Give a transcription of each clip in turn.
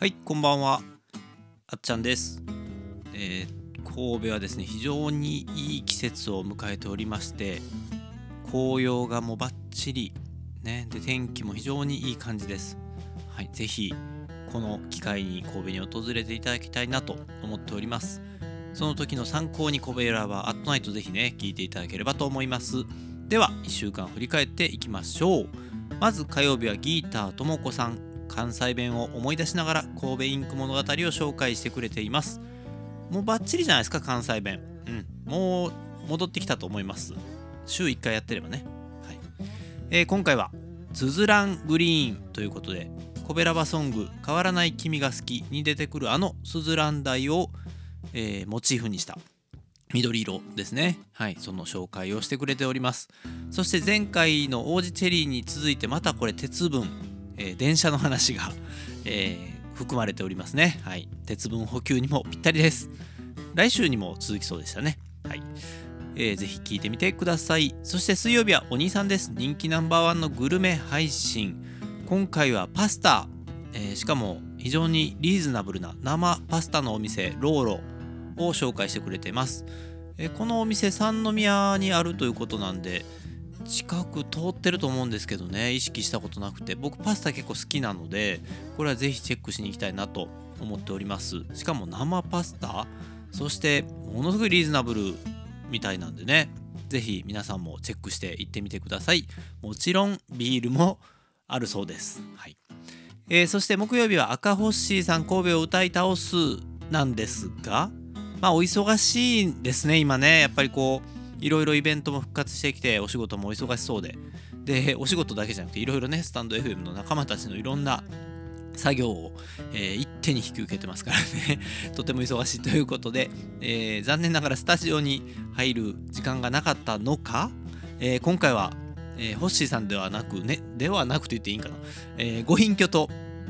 はいこんばんは。あっちゃんです、えー神戸はですね非常にいい季節を迎えておりまして紅葉がもうバッチリねで天気も非常にいい感じです。はいぜひこの機会に神戸に訪れていただきたいなと思っております。その時の参考に神戸ラバーアットナイトぜひね聞いていただければと思います。では1週間振り返っていきましょう。まず火曜日はギーターともこさん。関西弁を思い出しながら神戸インク物語を紹介してくれています。もうバッチリじゃないですか関西弁。うん。もう戻ってきたと思います。週1回やってればね。はい、えー今回は「つづらんグリーン」ということでコベラバソング「変わらない君が好き」に出てくるあのスズラン台を、えーモチーフにした緑色ですね。はい。その紹介をしてくれております。そして前回の王子チェリーに続いてまたこれ鉄分、えー電車の話が、えー含まれておりますね。はい。鉄分補給にもぴったりです。来週にも続きそうでしたね。はい。えーぜひ聞いてみてください。そして水曜日はお兄さんです。人気ナンバーワンのグルメ配信。今回はパスタ、えーしかも非常にリーズナブルな生パスタのお店ローロを紹介してくれています、えーこのお店三宮にあるということなんで近く通ってると思うんですけどね意識したことなくて。僕パスタ結構好きなのでこれはぜひチェックしに行きたいなと思っております。しかも生パスタ？そしてものすごいリーズナブルみたいなんでねぜひ皆さんもチェックして行ってみてください。もちろんビールもあるそうです。はい、えーそして木曜日は赤ホッシーさん神戸を歌い倒すなんですがまあお忙しいんですね今ね。やっぱりこういろいろイベントも復活してきてお仕事も忙しそうで。でお仕事だけじゃなくていろいろねスタンド FM の仲間たちのいろんな作業を、えー一手に引き受けてますからね。とても忙しいということで、えー残念ながらスタジオに入る時間がなかったのか、えー今回は、えホッシーさんではなくねではなくと言っていいんかな、えご隠居と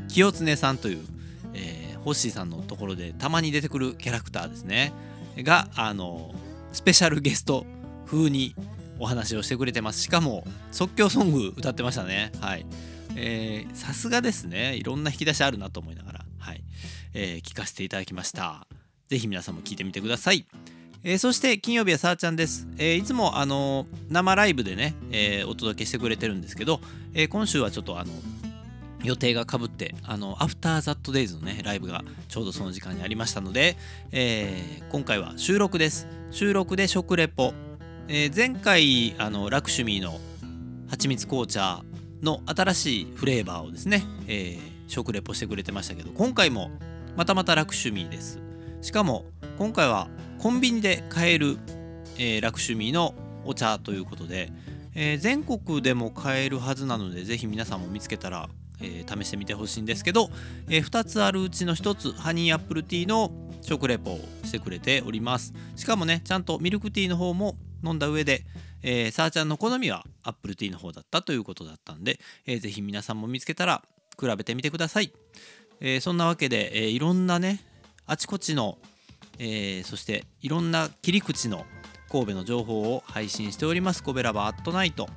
清常さんという、えホッシーさんのところでたまに出てくるキャラクターですね。があのスペシャルゲスト風にお話をしてくれてます。しかも即興ソング歌ってましたね。はい。さすがですね。いろんな引き出しあるなと思いながら。はい、えー聞かせていただきました。ぜひ皆さんも聞いてみてください。えーそして金曜日はさーちゃんです、えーいつもあのー生ライブでね、えお届けしてくれてるんですけど、え今週はちょっとあの予定がかぶってあのアフターザットデイズのねライブがちょうどその時間にありましたので、え今回は収録です。収録で食レポ、えー前回あのラクシュミーの蜂蜜紅茶の新しいフレーバーをですね、えー食レポしてくれてましたけど今回もまたまたラクシュミーです。しかも今回はコンビニで買える、えーラクシュミーのお茶ということで、えー全国でも買えるはずなのでぜひ皆さんも見つけたら、えー試してみてほしいんですけど、え2つあるうちの1つハニーアップルティーの食レポをしてくれております。しかもねちゃんとミルクティーの方も飲んだ上で、えー、さーちゃんの好みはアップルティーの方だったということだったんで、えーぜひ皆さんも見つけたら比べてみてください、えーそんなわけで、えーいろんなねあちこちの、えーそしていろんな切り口の神戸の情報を配信しております。コベラバアットナイト、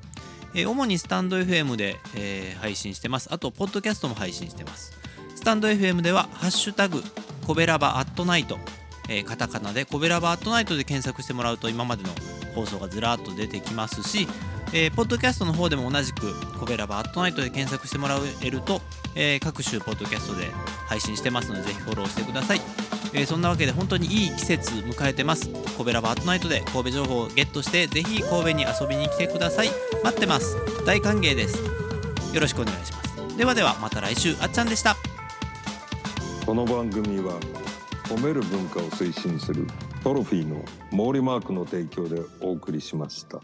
えー主にスタンド FM で、えー配信してます。あとポッドキャストも配信してます。スタンド FM では「ハッシュタグコベラバアットナイト」えーカタカナでコベラバアットナイトで検索してもらうと今までの放送がずらっと出てきますし、えーポッドキャストの方でも同じくコベラバアットナイトで検索してもらえると、えー各種ポッドキャストで配信してますのでぜひフォローしてください、えーそんなわけで本当にいい季節迎えてます。コベラバアットナイトで神戸情報をゲットしてぜひ神戸に遊びに来てください。待ってます。大歓迎です。よろしくお願いします。ではではまた来週。あっちゃんでした。この番組は褒める文化を推進するトロフィーの毛利マークの提供でお送りしました。